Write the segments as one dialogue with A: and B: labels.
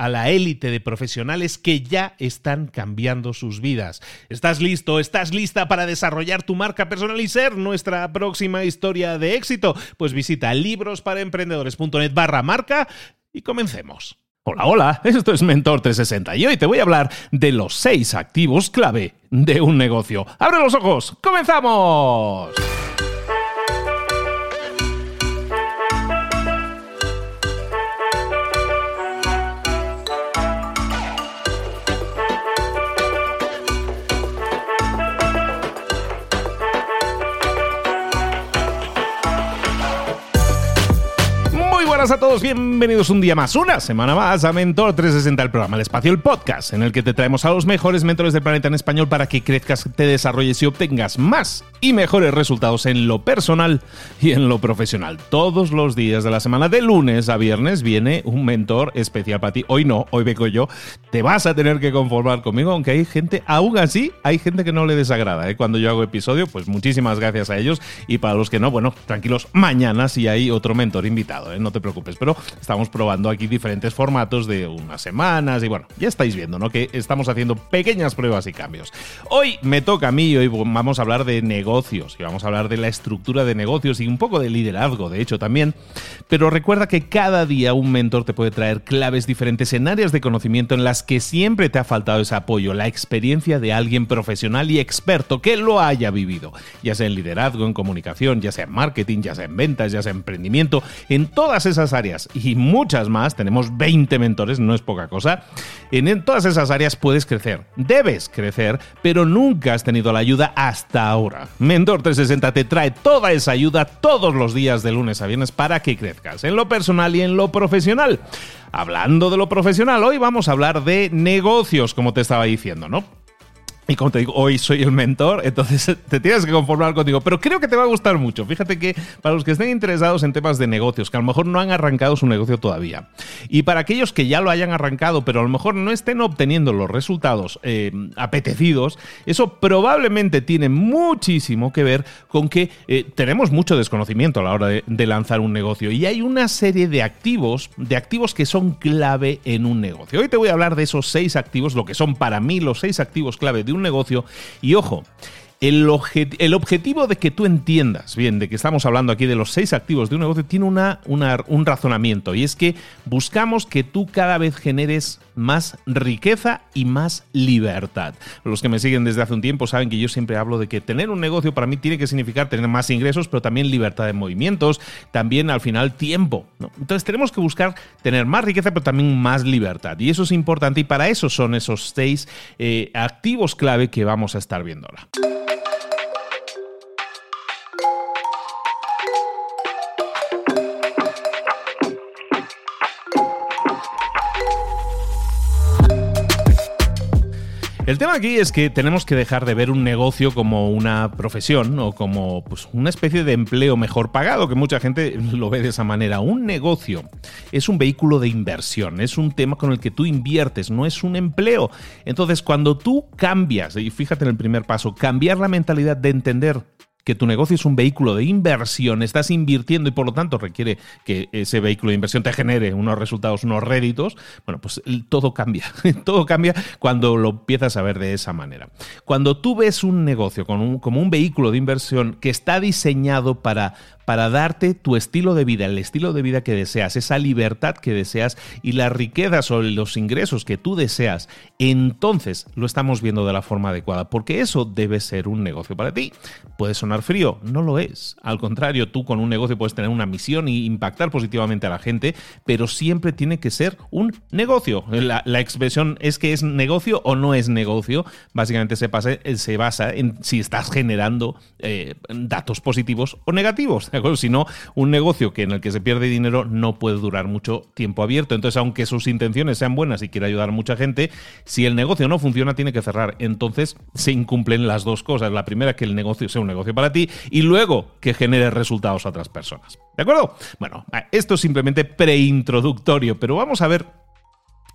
A: a la élite de profesionales que ya están cambiando sus vidas. ¿Estás listo? ¿Estás lista para desarrollar tu marca personal y ser nuestra próxima historia de éxito? Pues visita librosparaemprendedores.net barra marca y comencemos. Hola, hola, esto es Mentor 360 y hoy te voy a hablar de los seis activos clave de un negocio. ¡Abre los ojos! ¡Comenzamos! Buenas a todos, bienvenidos un día más, una semana más a Mentor 360, el programa El Espacio, el podcast, en el que te traemos a los mejores mentores del planeta en español para que crezcas, te desarrolles y obtengas más y mejores resultados en lo personal y en lo profesional. Todos los días de la semana, de lunes a viernes, viene un mentor especial para ti. Hoy no, hoy vengo yo. Te vas a tener que conformar conmigo, aunque hay gente, aún así, hay gente que no le desagrada ¿eh? cuando yo hago episodio. Pues muchísimas gracias a ellos. Y para los que no, bueno, tranquilos, mañana si hay otro mentor invitado, ¿eh? no te preocupes pero estamos probando aquí diferentes formatos de unas semanas y bueno, ya estáis viendo, ¿no? Que estamos haciendo pequeñas pruebas y cambios. Hoy me toca a mí y hoy vamos a hablar de negocios y vamos a hablar de la estructura de negocios y un poco de liderazgo, de hecho, también. Pero recuerda que cada día un mentor te puede traer claves diferentes en áreas de conocimiento en las que siempre te ha faltado ese apoyo, la experiencia de alguien profesional y experto que lo haya vivido, ya sea en liderazgo, en comunicación, ya sea en marketing, ya sea en ventas, ya sea en emprendimiento, en todas esas áreas y muchas más, tenemos 20 mentores, no es poca cosa, en todas esas áreas puedes crecer, debes crecer, pero nunca has tenido la ayuda hasta ahora. Mentor 360 te trae toda esa ayuda todos los días de lunes a viernes para que crezcas, en lo personal y en lo profesional. Hablando de lo profesional, hoy vamos a hablar de negocios, como te estaba diciendo, ¿no? Y como te digo, hoy soy el mentor, entonces te tienes que conformar contigo. Pero creo que te va a gustar mucho. Fíjate que para los que estén interesados en temas de negocios, que a lo mejor no han arrancado su negocio todavía, y para aquellos que ya lo hayan arrancado, pero a lo mejor no estén obteniendo los resultados eh, apetecidos, eso probablemente tiene muchísimo que ver con que eh, tenemos mucho desconocimiento a la hora de, lanzar un negocio. Y hay una serie de activos, de activos que son clave en un negocio. Hoy te voy a hablar de esos seis activos, lo que son para mí los seis activos clave de un negocio. Y ojo, el, el, objetivo de que tú entiendas bien de que estamos hablando aquí de los seis activos de un negocio tiene una, un razonamiento y es que buscamos que tú cada vez generes más riqueza y más libertad. Los que me siguen desde hace un tiempo saben que yo siempre hablo de que tener un negocio para mí tiene que significar tener más ingresos, pero también libertad de movimientos, también al final tiempo. Entonces tenemos que buscar tener más riqueza, pero también más libertad. Y eso es importante y para eso son esos seis eh, activos clave que vamos a estar viendo ahora. El tema aquí es que tenemos que dejar de ver un negocio como una profesión o como pues, una especie de empleo mejor pagado, que mucha gente lo ve de esa manera. Un negocio es un vehículo de inversión, es un tema con el que tú inviertes, no es un empleo. Entonces, cuando tú cambias, y fíjate en el primer paso, cambiar la mentalidad de entender que tu negocio es un vehículo de inversión, estás invirtiendo y por lo tanto requiere que ese vehículo de inversión te genere unos resultados, unos réditos, bueno, pues todo cambia. todo cambia cuando lo empiezas a ver de esa manera. Cuando tú ves un negocio como un vehículo de inversión que está diseñado para para darte tu estilo de vida, el estilo de vida que deseas, esa libertad que deseas y las riquezas o los ingresos que tú deseas, entonces lo estamos viendo de la forma adecuada, porque eso debe ser un negocio para ti. Puede sonar frío, no lo es. Al contrario, tú con un negocio puedes tener una misión y impactar positivamente a la gente, pero siempre tiene que ser un negocio. La, expresión es que es negocio o no es negocio, básicamente se, se basa en si estás generando eh, datos positivos o negativos. Si no, un negocio que en el que se pierde dinero no puede durar mucho tiempo abierto. Entonces, aunque sus intenciones sean buenas y quiera ayudar a mucha gente, si el negocio no funciona, tiene que cerrar. Entonces, se incumplen las dos cosas. La primera, que el negocio sea un negocio para ti y luego que genere resultados a otras personas. ¿De acuerdo? Bueno, esto es simplemente preintroductorio, pero vamos a ver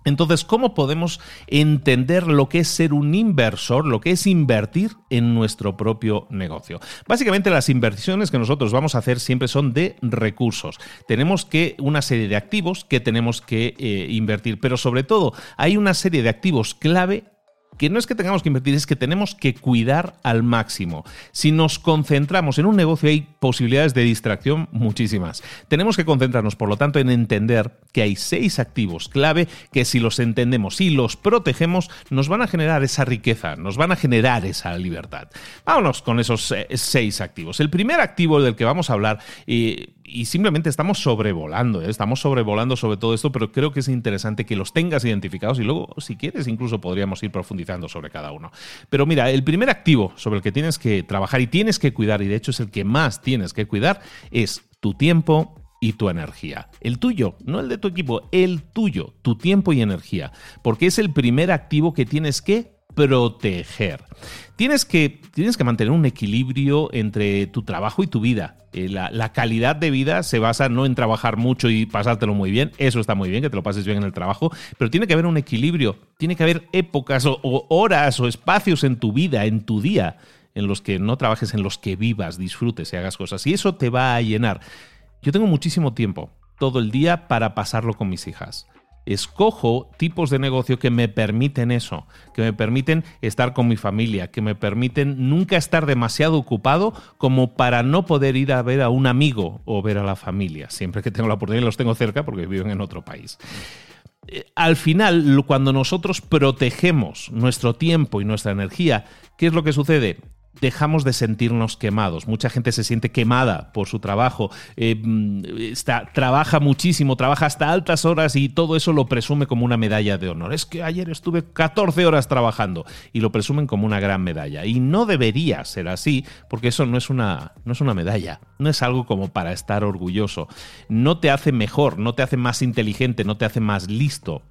A: entonces, ¿cómo podemos entender lo que es ser un inversor, lo que es invertir en nuestro propio negocio? Básicamente, las inversiones que nosotros vamos a hacer siempre son de recursos. Tenemos que una serie de activos que tenemos que eh, invertir, pero sobre todo hay una serie de activos clave que no es que tengamos que invertir, es que tenemos que cuidar al máximo. Si nos concentramos en un negocio hay posibilidades de distracción muchísimas. Tenemos que concentrarnos, por lo tanto, en entender que hay seis activos clave que si los entendemos y los protegemos, nos van a generar esa riqueza, nos van a generar esa libertad. Vámonos con esos eh, seis activos. El primer activo del que vamos a hablar, y, y simplemente estamos sobrevolando, ¿eh? estamos sobrevolando sobre todo esto, pero creo que es interesante que los tengas identificados y luego, si quieres, incluso podríamos ir profundizando sobre cada uno. Pero mira, el primer activo sobre el que tienes que trabajar y tienes que cuidar, y de hecho es el que más tienes que cuidar, es tu tiempo y tu energía. El tuyo, no el de tu equipo, el tuyo, tu tiempo y energía. Porque es el primer activo que tienes que proteger. Tienes que, tienes que mantener un equilibrio entre tu trabajo y tu vida. Eh, la, calidad de vida se basa no en trabajar mucho y pasártelo muy bien, eso está muy bien, que te lo pases bien en el trabajo, pero tiene que haber un equilibrio, tiene que haber épocas o, o horas o espacios en tu vida, en tu día, en los que no trabajes, en los que vivas, disfrutes y hagas cosas. Y eso te va a llenar. Yo tengo muchísimo tiempo, todo el día, para pasarlo con mis hijas escojo tipos de negocio que me permiten eso, que me permiten estar con mi familia, que me permiten nunca estar demasiado ocupado como para no poder ir a ver a un amigo o ver a la familia. Siempre que tengo la oportunidad los tengo cerca porque viven en otro país. Eh, al final, cuando nosotros protegemos nuestro tiempo y nuestra energía, ¿qué es lo que sucede? Dejamos de sentirnos quemados. Mucha gente se siente quemada por su trabajo, eh, mm, está, trabaja muchísimo, trabaja hasta altas horas y todo eso lo presume como una medalla de honor. Es que ayer estuve 14 horas trabajando y lo presumen como una gran medalla. Y no debería ser así, porque eso no es una, no es una medalla, no es algo como para estar orgulloso. No te hace mejor, no te hace más inteligente, no te hace más listo.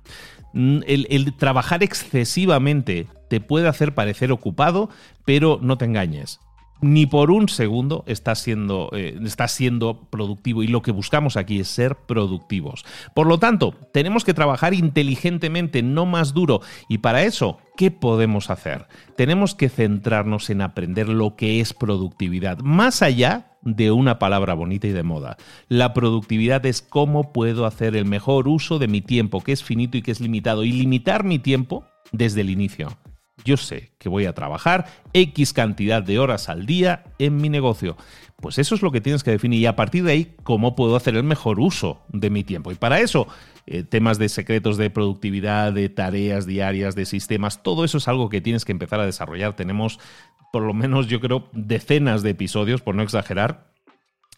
A: Mm, el, trabajar excesivamente te puede hacer parecer ocupado, pero no te engañes ni por un segundo estás siendo, eh, siendo, productivo y lo que buscamos aquí es ser productivos. Por lo tanto, tenemos que trabajar inteligentemente, no más duro. Y para eso, ¿qué podemos hacer? Tenemos que centrarnos en aprender lo que es productividad, más allá de una palabra bonita y de moda. La productividad es cómo puedo hacer el mejor uso de mi tiempo, que es finito y que es limitado, y limitar mi tiempo desde el inicio. Yo sé que voy a trabajar X cantidad de horas al día en mi negocio. Pues eso es lo que tienes que definir y a partir de ahí, cómo puedo hacer el mejor uso de mi tiempo. Y para eso, eh, temas de secretos de productividad, de tareas diarias, de sistemas, todo eso es algo que tienes que empezar a desarrollar. Tenemos por lo menos yo creo decenas de episodios, por no exagerar,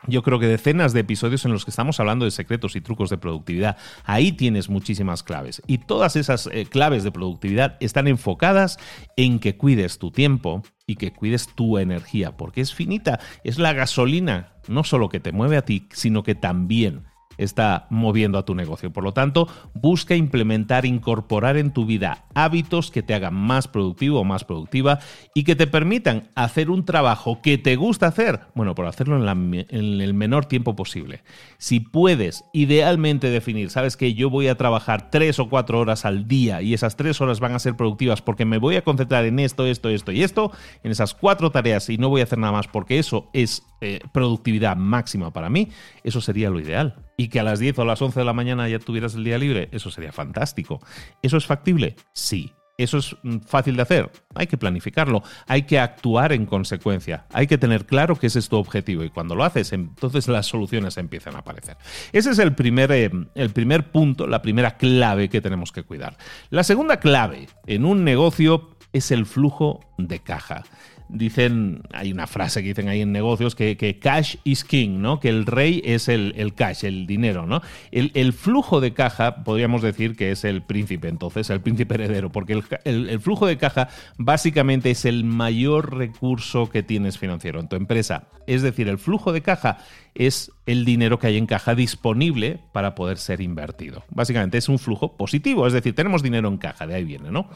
A: yo creo que decenas de episodios en los que estamos hablando de secretos y trucos de productividad. Ahí tienes muchísimas claves. Y todas esas eh, claves de productividad están enfocadas en que cuides tu tiempo y que cuides tu energía, porque es finita, es la gasolina, no solo que te mueve a ti, sino que también está moviendo a tu negocio. Por lo tanto, busca implementar, incorporar en tu vida hábitos que te hagan más productivo o más productiva y que te permitan hacer un trabajo que te gusta hacer, bueno, por hacerlo en, el menor tiempo posible. Si puedes idealmente definir, sabes que yo voy a trabajar tres o cuatro horas al día y esas tres horas van a ser productivas porque me voy a concentrar en esto, esto, esto y esto, en esas cuatro tareas y no voy a hacer nada más porque eso es eh, productividad máxima para mí, eso sería lo ideal. Y que a las 10 o a las 11 de la mañana ya tuvieras el día libre, eso sería fantástico. ¿Eso es factible? Sí. ¿Eso es mm, fácil de hacer? Hay que planificarlo, hay que actuar en consecuencia, hay que tener claro que ese es tu objetivo y cuando lo haces, entonces las soluciones empiezan a aparecer. Ese es el primer, eh, el primer punto, la primera clave que tenemos que cuidar. La segunda clave en un negocio es el flujo de caja dicen, hay una frase que dicen ahí en negocios que, cash is king, ¿no? Que el rey es el, cash, el dinero, ¿no? El, flujo de caja, podríamos decir que es el príncipe, entonces, el príncipe heredero, porque el, flujo de caja básicamente es el mayor recurso que tienes financiero en tu empresa. Es decir, el flujo de caja es el dinero que hay en caja disponible para poder ser invertido. Básicamente es un flujo positivo, es decir, tenemos dinero en caja, de ahí viene, ¿no?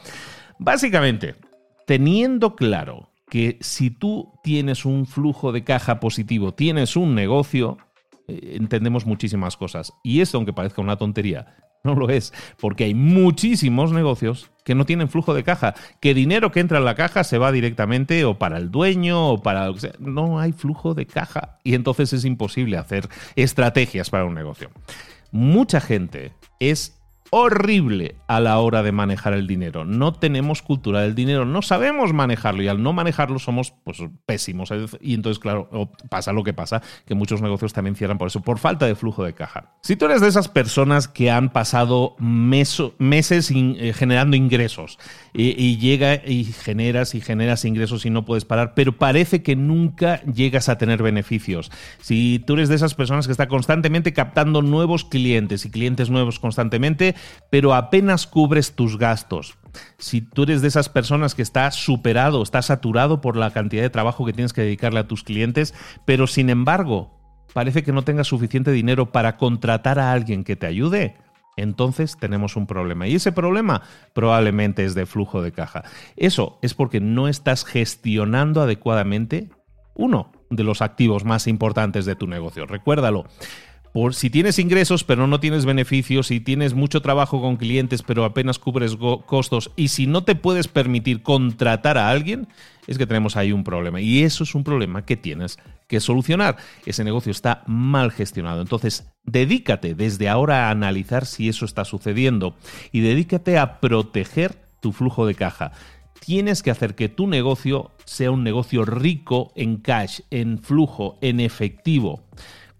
A: Básicamente, teniendo claro que si tú tienes un flujo de caja positivo, tienes un negocio, eh, entendemos muchísimas cosas. Y esto, aunque parezca una tontería, no lo es, porque hay muchísimos negocios que no tienen flujo de caja, que dinero que entra en la caja se va directamente o para el dueño o para... no hay flujo de caja y entonces es imposible hacer estrategias para un negocio. Mucha gente es horrible a la hora de manejar el dinero. No tenemos cultura del dinero, no sabemos manejarlo y al no manejarlo somos pues, pésimos. Y entonces, claro, pasa lo que pasa, que muchos negocios también cierran por eso, por falta de flujo de caja. Si tú eres de esas personas que han pasado meses eh, generando ingresos y, llega y generas y generas ingresos y no puedes parar, pero parece que nunca llegas a tener beneficios. Si tú eres de esas personas que está constantemente captando nuevos clientes y clientes nuevos constantemente, pero apenas cubres tus gastos. Si tú eres de esas personas que está superado, está saturado por la cantidad de trabajo que tienes que dedicarle a tus clientes, pero sin embargo parece que no tengas suficiente dinero para contratar a alguien que te ayude, entonces tenemos un problema. Y ese problema probablemente es de flujo de caja. Eso es porque no estás gestionando adecuadamente uno de los activos más importantes de tu negocio. Recuérdalo por si tienes ingresos pero no tienes beneficios, si tienes mucho trabajo con clientes pero apenas cubres costos y si no te puedes permitir contratar a alguien, es que tenemos ahí un problema. Y eso es un problema que tienes que solucionar. Ese negocio está mal gestionado. Entonces, dedícate desde ahora a analizar si eso está sucediendo y dedícate a proteger tu flujo de caja tienes que hacer que tu negocio sea un negocio rico en cash, en flujo, en efectivo.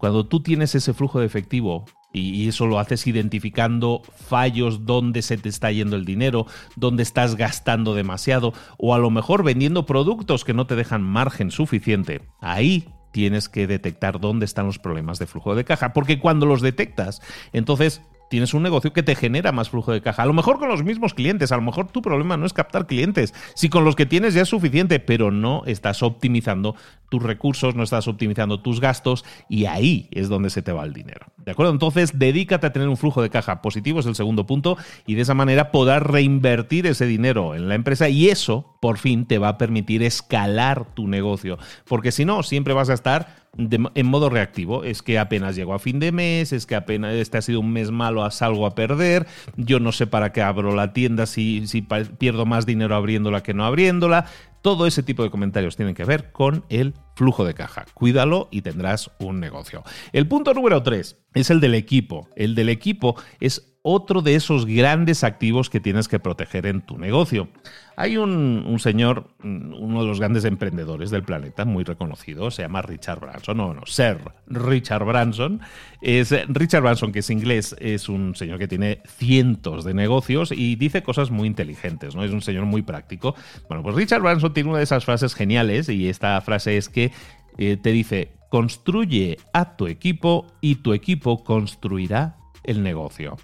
A: Cuando tú tienes ese flujo de efectivo y eso lo haces identificando fallos donde se te está yendo el dinero, donde estás gastando demasiado o a lo mejor vendiendo productos que no te dejan margen suficiente. Ahí tienes que detectar dónde están los problemas de flujo de caja, porque cuando los detectas, entonces tienes un negocio que te genera más flujo de caja. A lo mejor con los mismos clientes, a lo mejor tu problema no es captar clientes. Si con los que tienes ya es suficiente, pero no estás optimizando tus recursos, no estás optimizando tus gastos y ahí es donde se te va el dinero. ¿De acuerdo? Entonces, dedícate a tener un flujo de caja positivo, es el segundo punto, y de esa manera podrás reinvertir ese dinero en la empresa y eso, por fin, te va a permitir escalar tu negocio. Porque si no, siempre vas a estar en modo reactivo. Es que apenas llego a fin de mes, es que apenas este ha sido un mes malo, salgo a perder, yo no sé para qué abro la tienda si, si pierdo más dinero abriéndola que no abriéndola. Todo ese tipo de comentarios tienen que ver con el flujo de caja. Cuídalo y tendrás un negocio. El punto número 3 es el del equipo. El del equipo es otro de esos grandes activos que tienes que proteger en tu negocio. Hay un, señor, uno de los grandes emprendedores del planeta, muy reconocido, se llama Richard Branson, no, no, Sir Richard Branson. Es, Richard Branson, que es inglés, es un señor que tiene cientos de negocios y dice cosas muy inteligentes, ¿no? Es un señor muy práctico. Bueno, pues Richard Branson tiene una de esas frases geniales y esta frase es que eh, te dice, construye a tu equipo y tu equipo construirá el negocio.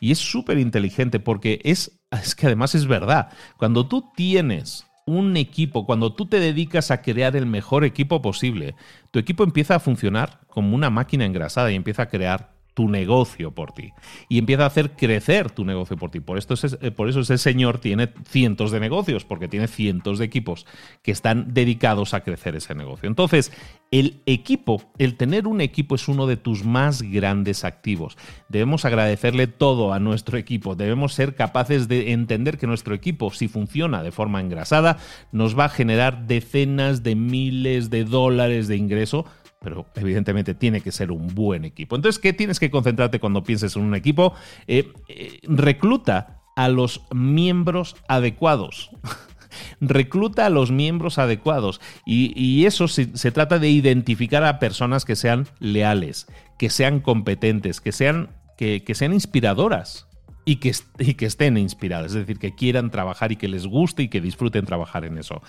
A: Y es súper inteligente porque es, es que además es verdad. Cuando tú tienes un equipo, cuando tú te dedicas a crear el mejor equipo posible, tu equipo empieza a funcionar como una máquina engrasada y empieza a crear tu negocio por ti. Y empieza a hacer crecer tu negocio por ti. Por, esto eh, por eso ese señor tiene cientos de negocios, porque tiene cientos de equipos que están dedicados a crecer ese negocio. Entonces, el equipo, el tener un equipo es uno de tus más grandes activos. Debemos agradecerle todo a nuestro equipo. Debemos ser capaces de entender que nuestro equipo, si funciona de forma engrasada, nos va a generar decenas de miles de dólares de ingreso pero evidentemente tiene que ser un buen equipo. Entonces, ¿qué tienes que concentrarte cuando pienses en un equipo? Eh, eh, recluta a los miembros adecuados. recluta a los miembros adecuados. Y, eso se, trata de identificar a personas que sean leales, que sean competentes, que sean, que, sean inspiradoras. Y que, y que, estén inspiradas, es decir, que quieran trabajar y que les guste y que disfruten trabajar en eso.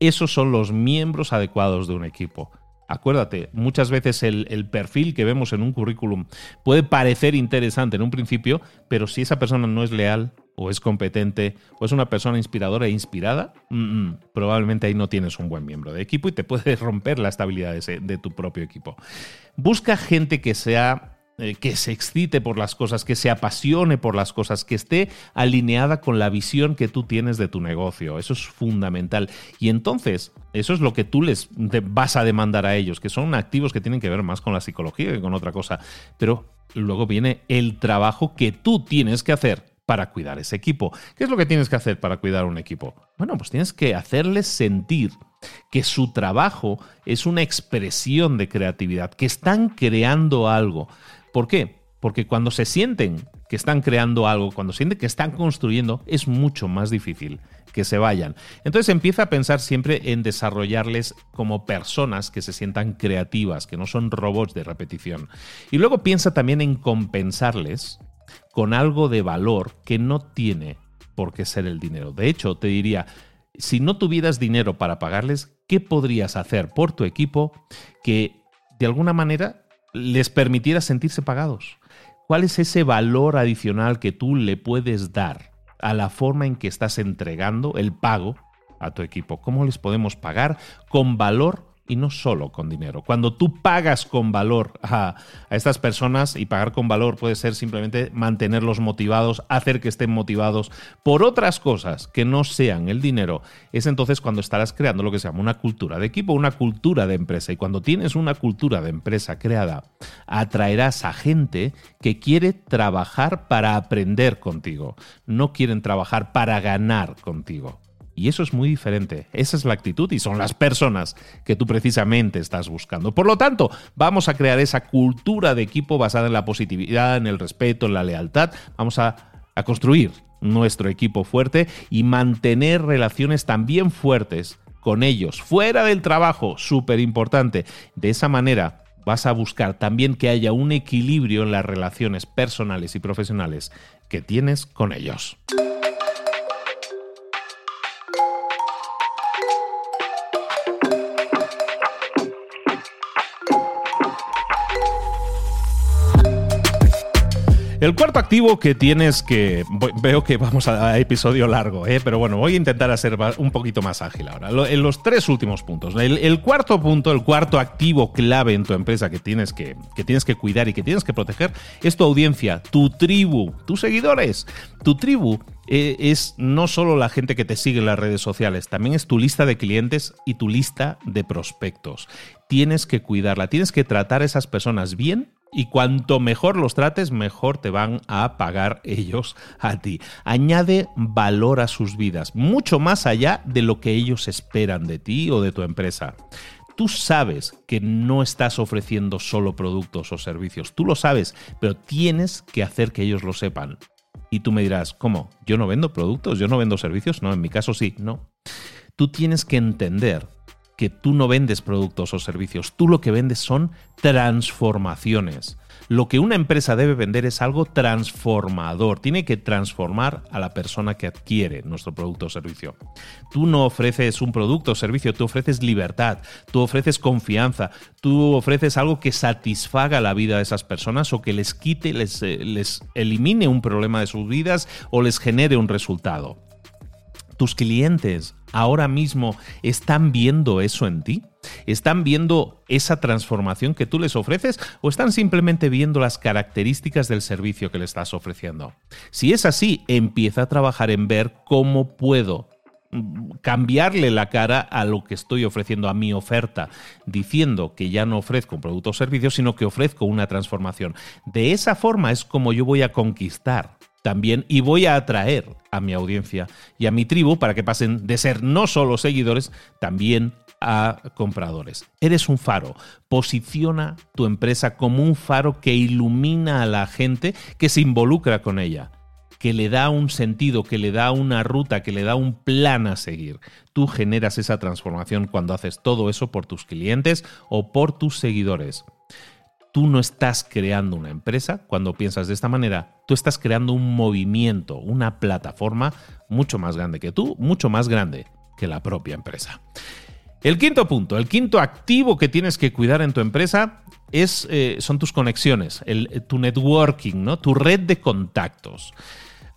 A: Esos son los miembros adecuados de un equipo. Acuérdate, muchas veces el, perfil que vemos en un currículum puede parecer interesante en un principio, pero si esa persona no es leal, o es competente o es una persona inspiradora e inspirada, probablemente ahí no tienes un buen miembro de equipo y te puedes romper la estabilidad de tu propio equipo. Busca gente que sea eh, que se excite por las cosas, que se apasione por las cosas, que esté alineada con la visión que tú tienes de tu negocio. Eso es fundamental. Y entonces, eso es lo que tú les vas a demandar a ellos, que son activos que tienen que ver más con la psicología que con otra cosa. Pero luego viene el trabajo que tú tienes que hacer para cuidar ese equipo. ¿Qué es lo que tienes que hacer para cuidar un equipo? Bueno, pues tienes que hacerles sentir que su trabajo es una expresión de creatividad, que están creando algo. ¿Por qué? Porque cuando se sienten que están creando algo, cuando sienten que están construyendo, es mucho más difícil que se vayan. Entonces empieza a pensar siempre en desarrollarles como personas que se sientan creativas, que no son robots de repetición. Y luego piensa también en compensarles con algo de valor que no tiene por qué ser el dinero. De hecho, te diría, si no tuvieras dinero para pagarles, ¿qué podrías hacer por tu equipo que de alguna manera les permitiera sentirse pagados? ¿Cuál es ese valor adicional que tú le puedes dar a la forma en que estás entregando el pago a tu equipo? ¿Cómo les podemos pagar con valor y no solo con dinero. Cuando tú pagas con valor a, estas personas, y pagar con valor puede ser simplemente mantenerlos motivados, hacer que estén motivados por otras cosas que no sean el dinero, es entonces cuando estarás creando lo que se llama una cultura de equipo, una cultura de empresa. Y cuando tienes una cultura de empresa creada, atraerás a gente que quiere trabajar para aprender contigo, no quieren trabajar para ganar contigo. Y eso es muy diferente. Esa es la actitud y son las personas que tú precisamente estás buscando. Por lo tanto, vamos a crear esa cultura de equipo basada en la positividad, en el respeto, en la lealtad. Vamos a, construir nuestro equipo fuerte y mantener relaciones también fuertes con ellos, fuera del trabajo, súper importante. De esa manera vas a buscar también que haya un equilibrio en las relaciones personales y profesionales que tienes con ellos. El cuarto activo que tienes que. Veo que vamos a, episodio largo, ¿eh? pero bueno, voy a intentar hacer un poquito más ágil ahora. en los tres últimos puntos. El, cuarto punto, el cuarto activo clave en tu empresa que tienes que, que tienes que cuidar y que tienes que proteger es tu audiencia, tu tribu, tus seguidores. Tu tribu eh, es no solo la gente que te sigue en las redes sociales, también es tu lista de clientes y tu lista de prospectos. Tienes que cuidarla, tienes que tratar a esas personas bien y cuanto mejor los trates, mejor te van a pagar ellos a ti. Añade valor a sus vidas, mucho más allá de lo que ellos esperan de ti o de tu empresa. Tú sabes que no estás ofreciendo solo productos o servicios, tú lo sabes, pero tienes que hacer que ellos lo sepan. Y tú me dirás, ¿cómo? ¿Yo no vendo productos? ¿Yo no vendo servicios? No, en mi caso sí, no. Tú tienes que entender que tú no vendes productos o servicios, tú lo que vendes son transformaciones. Lo que una empresa debe vender es algo transformador, tiene que transformar a la persona que adquiere nuestro producto o servicio. Tú no ofreces un producto o servicio, tú ofreces libertad, tú ofreces confianza, tú ofreces algo que satisfaga la vida de esas personas o que les quite, les, eh, les elimine un problema de sus vidas o les genere un resultado. ¿Tus clientes ahora mismo están viendo eso en ti? ¿Están viendo esa transformación que tú les ofreces o están simplemente viendo las características del servicio que le estás ofreciendo? Si es así, empieza a trabajar en ver cómo puedo mm, cambiarle la cara a lo que estoy ofreciendo a mi oferta, diciendo que ya no ofrezco un producto o servicio, sino que ofrezco una transformación. De esa forma es como yo voy a conquistar también y voy a atraer a mi audiencia y a mi tribu para que pasen de ser no solo seguidores, también a compradores. Eres un faro. Posiciona tu empresa como un faro que ilumina a la gente que se involucra con ella que le da un sentido, que le da una ruta, que le da un plan a seguir. Tú generas esa transformación cuando haces todo eso por tus clientes o por tus seguidores tú no estás creando una empresa cuando piensas de esta manera, tú estás creando un movimiento, una plataforma mucho más grande que tú, mucho más grande que la propia empresa. El quinto punto, el quinto activo que tienes que cuidar en tu empresa es, eh, son tus conexiones, tu networking, tu red de contactos.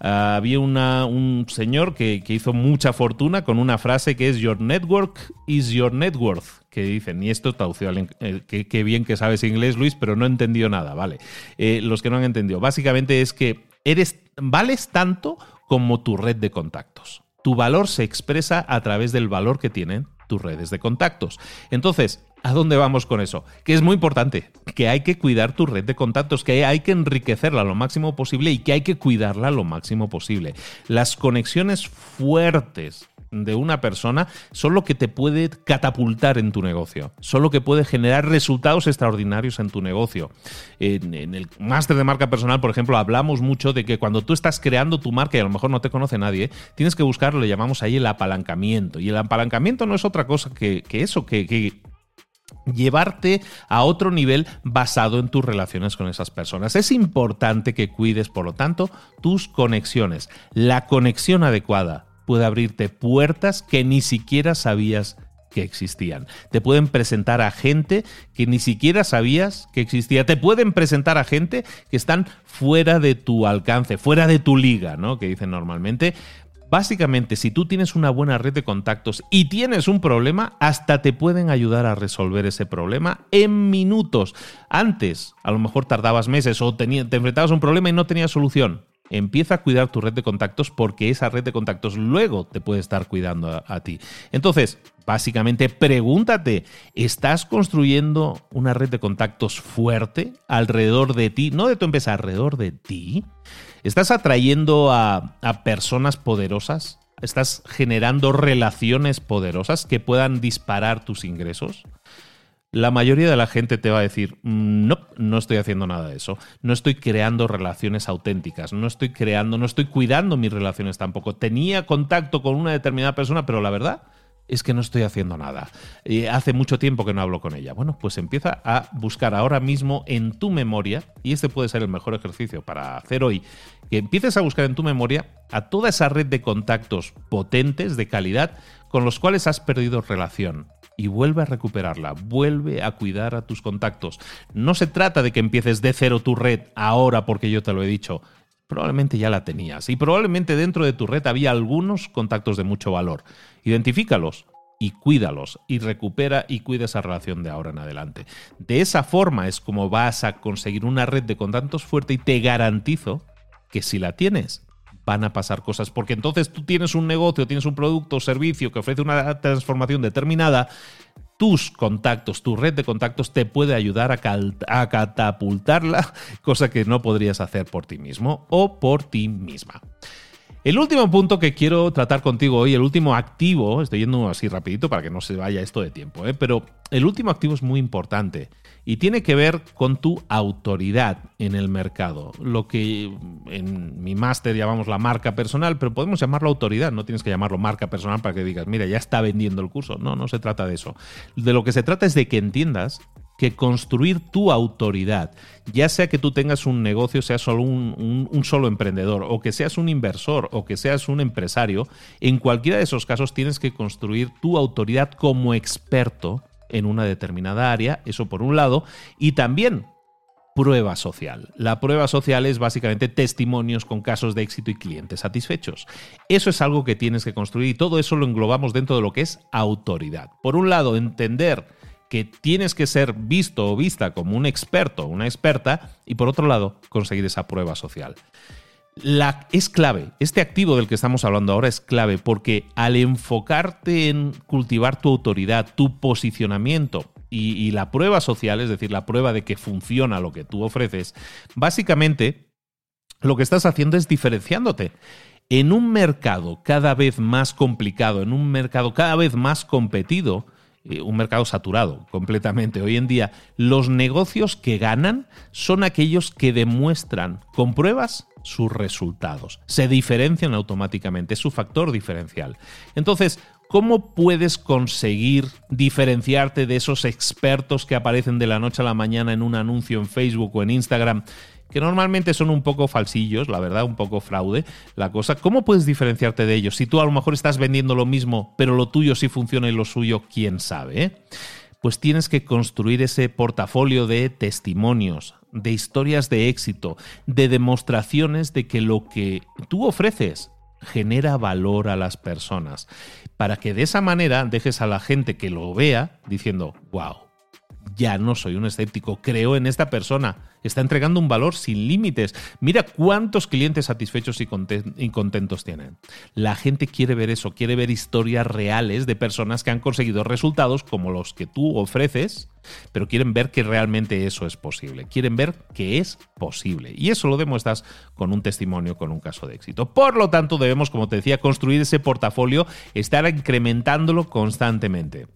A: Ah, había un señor que, hizo mucha fortuna con una frase que es Your network is your net worth, que dicen, y esto traducido al que, bien que sabes inglés, Luis, pero no entendió nada, ¿vale? Eh, los que no han entendido, básicamente es que eres, vales tanto como tu red de contactos. Tu valor se expresa a través del valor que tienen tus redes de contactos. Entonces, ¿A dónde vamos con eso? Que es muy importante, que hay que cuidar tu red de contactos, que hay que enriquecerla lo máximo posible y que hay que cuidarla lo máximo posible. Las conexiones fuertes de una persona son lo que te puede catapultar en tu negocio, son lo que puede generar resultados extraordinarios en tu negocio. En, el máster de marca personal, por ejemplo, hablamos mucho de que cuando tú estás creando tu marca y a lo mejor no te conoce nadie, tienes que buscarlo, le llamamos ahí el apalancamiento. Y el apalancamiento no es otra cosa que, eso, que, que llevarte a otro nivel basado en tus relaciones con esas personas. Es importante que cuides, por lo tanto, tus conexiones. La conexión adecuada puede abrirte puertas que ni siquiera sabías que existían. Te pueden presentar a gente que ni siquiera sabías que existía. Te pueden presentar a gente que están fuera de tu alcance, fuera de tu liga, ¿no? Que dicen normalmente. Básicamente, si tú tienes una buena red de contactos y tienes un problema, hasta te pueden ayudar a resolver ese problema en minutos. Antes, a lo mejor tardabas meses o te enfrentabas a un problema y no tenías solución. Empieza a cuidar tu red de contactos porque esa red de contactos luego te puede estar cuidando a, a ti. Entonces, básicamente, pregúntate, ¿estás construyendo una red de contactos fuerte alrededor de ti? No de tu empresa, alrededor de ti. ¿Estás atrayendo a, personas poderosas? ¿Estás generando relaciones poderosas que puedan disparar tus ingresos? La mayoría de la gente te va a decir, mm, no, no estoy haciendo nada de eso. No estoy creando relaciones auténticas. No estoy creando, no estoy cuidando mis relaciones tampoco. Tenía contacto con una determinada persona, pero la verdad es que no estoy haciendo nada. hace mucho tiempo que no hablo con ella. Bueno, pues empieza a buscar ahora mismo en tu memoria, y este puede ser el mejor ejercicio para hacer hoy, que empieces a buscar en tu memoria a toda esa red de contactos potentes, de calidad, con los cuales has perdido relación. Y vuelve a recuperarla, vuelve a cuidar a tus contactos. No se trata de que empieces de cero tu red ahora porque yo te lo he dicho probablemente ya la tenías y probablemente dentro de tu red había algunos contactos de mucho valor. Identifícalos y cuídalos y recupera y cuida esa relación de ahora en adelante. De esa forma es como vas a conseguir una red de contactos fuerte y te garantizo que si la tienes, van a pasar cosas, porque entonces tú tienes un negocio, tienes un producto o servicio que ofrece una transformación determinada tus contactos, tu red de contactos te puede ayudar a, catapultarla, cosa que no podrías hacer por ti mismo o por ti misma. El último punto que quiero tratar contigo hoy, el último activo, estoy yendo así rapidito para que no se vaya esto de tiempo, ¿eh? pero el último activo es muy importante y tiene que ver con tu autoridad en el mercado. Lo que en mi máster llamamos la marca personal, pero podemos llamarlo autoridad, no tienes que llamarlo marca personal para que digas, mira, ya está vendiendo el curso. No, no se trata de eso. De lo que se trata es de que entiendas que construir tu autoridad, ya sea que tú tengas un negocio, seas solo un, un, solo emprendedor, o que seas un inversor, o que seas un empresario, en cualquiera de esos casos tienes que construir tu autoridad como experto en una determinada área, eso por un lado, y también prueba social. La prueba social es básicamente testimonios con casos de éxito y clientes satisfechos. Eso es algo que tienes que construir y todo eso lo englobamos dentro de lo que es autoridad. Por un lado, entender que tienes que ser visto o vista como un experto una experta y por otro lado, conseguir esa prueba social. La, es clave, este activo del que estamos hablando ahora es clave porque al enfocarte en cultivar tu autoridad, tu posicionamiento y, la prueba social, es decir, la prueba de que funciona lo que tú ofreces, básicamente lo que estás haciendo es diferenciándote. En un mercado cada vez más complicado, en un mercado cada vez más competido, eh, un mercado saturado completamente. Hoy en día los negocios que ganan son aquellos que demuestran con pruebas sus resultados. Se diferencian automáticamente, es su factor diferencial. Entonces, ¿cómo puedes conseguir diferenciarte de esos expertos que aparecen de la noche a la mañana en un anuncio en Facebook o en Instagram? que normalmente son un poco falsillos, la verdad, un poco fraude, la cosa. ¿Cómo puedes diferenciarte de ellos? Si tú a lo mejor estás vendiendo lo mismo, pero lo tuyo sí funciona y lo suyo, quién sabe. Eh? Pues tienes que construir ese portafolio de testimonios, de historias de éxito, de demostraciones de que lo que tú ofreces genera valor a las personas, para que de esa manera dejes a la gente que lo vea diciendo, wow, ya no soy un escéptico, creo en esta persona, está entregando un valor sin límites. Mira cuántos clientes satisfechos y, contentos tienen. La gente quiere ver eso, quiere ver historias reales de personas que han conseguido resultados como los que tú ofreces, pero quieren ver que realmente eso es posible, quieren ver que es posible. Y eso lo demuestras con un testimonio, con un caso de éxito. Por lo tanto, debemos, como te decía, construir ese portafolio, estar incrementándolo constantemente.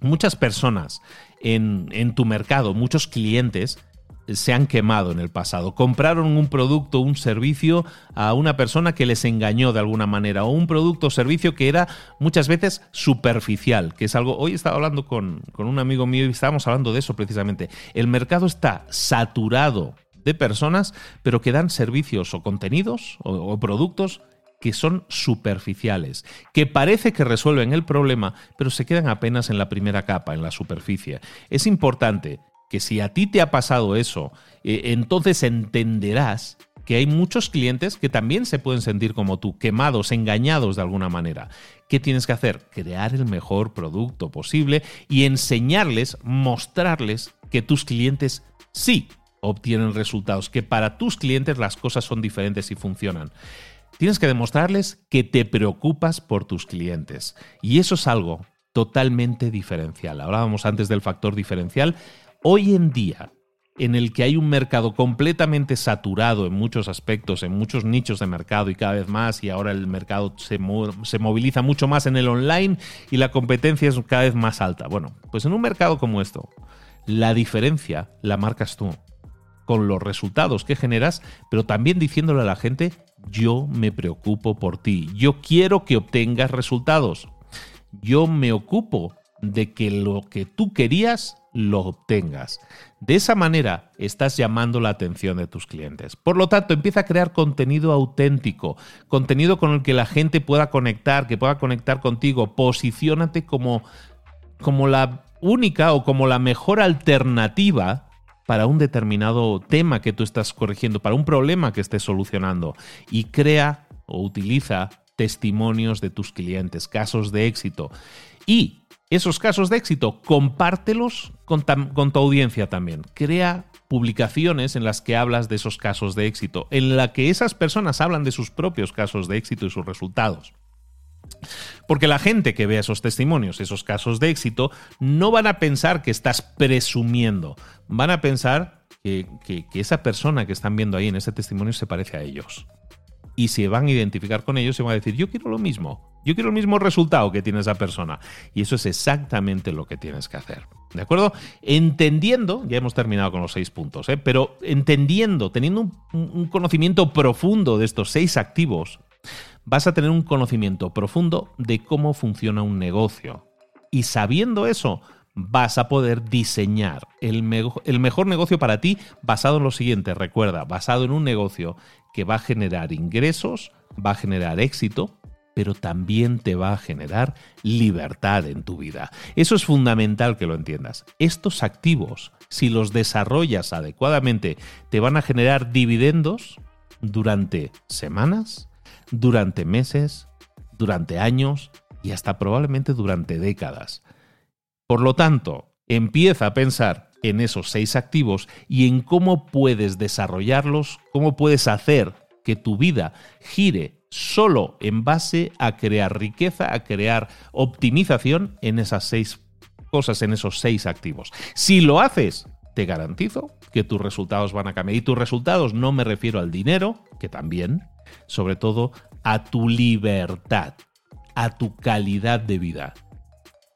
A: Muchas personas en, tu mercado, muchos clientes se han quemado en el pasado. Compraron un producto, un servicio a una persona que les engañó de alguna manera, o un producto o servicio que era muchas veces superficial, que es algo... Hoy estaba hablando con, con un amigo mío y estábamos hablando de eso precisamente. El mercado está saturado de personas, pero que dan servicios o contenidos o productos que son superficiales, que parece que resuelven el problema, pero se quedan apenas en la primera capa, en la superficie. Es importante que si a ti te ha pasado eso, eh, entonces entenderás que hay muchos clientes que también se pueden sentir como tú, quemados, engañados de alguna manera. ¿Qué tienes que hacer? Crear el mejor producto posible y enseñarles, mostrarles que tus clientes sí obtienen resultados, que para tus clientes las cosas son diferentes y funcionan. Tienes que demostrarles que te preocupas por tus clientes. Y eso es algo totalmente diferencial. Hablábamos antes del factor diferencial. Hoy en día, en el que hay un mercado completamente saturado en muchos aspectos, en muchos nichos de mercado y cada vez más, y ahora el mercado se, se, moviliza mucho más en el online y la competencia es cada vez más alta. Bueno, pues en un mercado como esto, la diferencia la marcas tú, con los resultados que generas, pero también diciéndole a la gente yo me preocupo por ti. Yo quiero que obtengas resultados. Yo me ocupo de que lo que tú querías lo obtengas. De esa manera estás llamando la atención de tus clientes. Por lo tanto, empieza a crear contenido auténtico, contenido con el que la gente pueda conectar, que pueda conectar contigo. Posiciónate como, como la única o como la mejor alternativa para un determinado tema que tú estás corrigiendo, para un problema que estés solucionando y crea o utiliza testimonios de tus clientes, casos de éxito. Y esos casos de éxito, compártelos con, con, tu audiencia también. Crea publicaciones en las que hablas de esos casos de éxito, en la que esas personas hablan de sus propios casos de éxito y sus resultados. Porque la gente que vea esos testimonios, esos casos de éxito, no van a pensar que estás presumiendo, van a pensar que, esa persona que están viendo ahí en ese testimonio se parece a ellos. Y se van a identificar con ellos y van a decir, yo quiero lo mismo, yo quiero el mismo resultado que tiene esa persona. Y eso es exactamente lo que tienes que hacer. ¿De acuerdo? Entendiendo, ya hemos terminado con los seis puntos, ¿eh? pero entendiendo, teniendo un conocimiento profundo de estos seis activos, vas a tener un conocimiento profundo de cómo funciona un negocio. Y sabiendo eso, vas a poder diseñar el, mejor negocio para ti basado en lo siguiente. Recuerda, basado en un negocio que va a generar ingresos, va a generar éxito, pero también te va a generar libertad en tu vida. Eso es fundamental que lo entiendas. Estos activos si los desarrollas adecuadamente, te van a generar dividendos durante semanas, durante meses, durante años y hasta probablemente durante décadas. Por lo tanto, empieza a pensar en esos seis activos y en cómo puedes desarrollarlos, cómo puedes hacer que tu vida gire solo en base a crear riqueza, a crear optimización en esas seis cosas, en esos seis activos. Si lo haces, te garantizo que tus resultados van a cambiar. Y tus resultados no me refiero al dinero, que también, sobre todo a tu libertad, a tu calidad de vida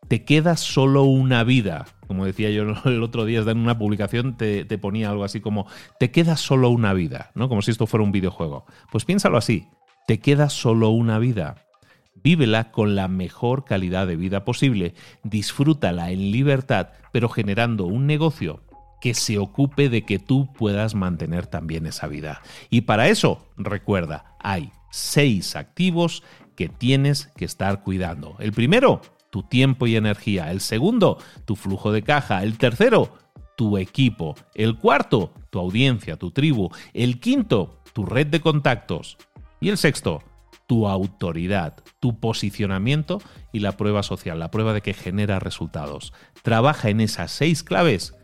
A: te queda solo una vida. Como decía yo el otro día en una publicación, te, ponía algo así como, te queda solo una vida, ¿no? Como si esto fuera un videojuego. Pues piénsalo así, te queda solo una vida. Vívela con la mejor calidad de vida posible, disfrútala en libertad, pero generando un negocio que se ocupe de que tú puedas mantener también esa vida. Y para eso, recuerda, hay seis activos que tienes que estar cuidando. El primero, tu tiempo y energía. El segundo, tu flujo de caja. El tercero, tu equipo. El cuarto, tu audiencia, tu tribu. El quinto, tu red de contactos. Y el sexto, tu autoridad, tu posicionamiento y la prueba social, la prueba de que genera resultados. Trabaja en esas seis claves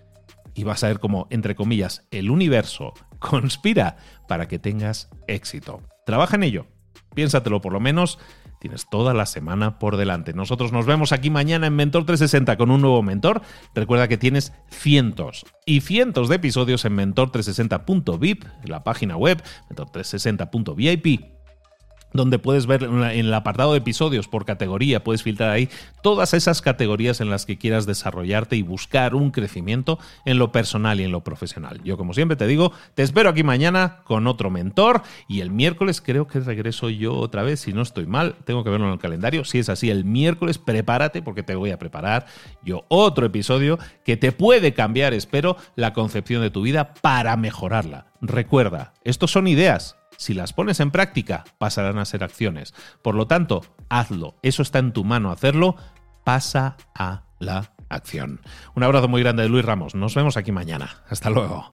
A: y vas a ver cómo, entre comillas, el universo conspira para que tengas éxito. Trabaja en ello. Piénsatelo por lo menos Tienes toda la semana por delante. Nosotros nos vemos aquí mañana en Mentor 360 con un nuevo mentor. Recuerda que tienes cientos y cientos de episodios en mentor360.vip, la página web, mentor360.vip donde puedes ver en el apartado de episodios por categoría, puedes filtrar ahí todas esas categorías en las que quieras desarrollarte y buscar un crecimiento en lo personal y en lo profesional. Yo como siempre te digo, te espero aquí mañana con otro mentor y el miércoles creo que regreso yo otra vez, si no estoy mal, tengo que verlo en el calendario, si es así, el miércoles prepárate porque te voy a preparar yo otro episodio que te puede cambiar, espero, la concepción de tu vida para mejorarla. Recuerda, estos son ideas si las pones en práctica, pasarán a ser acciones. Por lo tanto, hazlo. Eso está en tu mano hacerlo. Pasa a la acción. Un abrazo muy grande de Luis Ramos. Nos vemos aquí mañana. Hasta luego.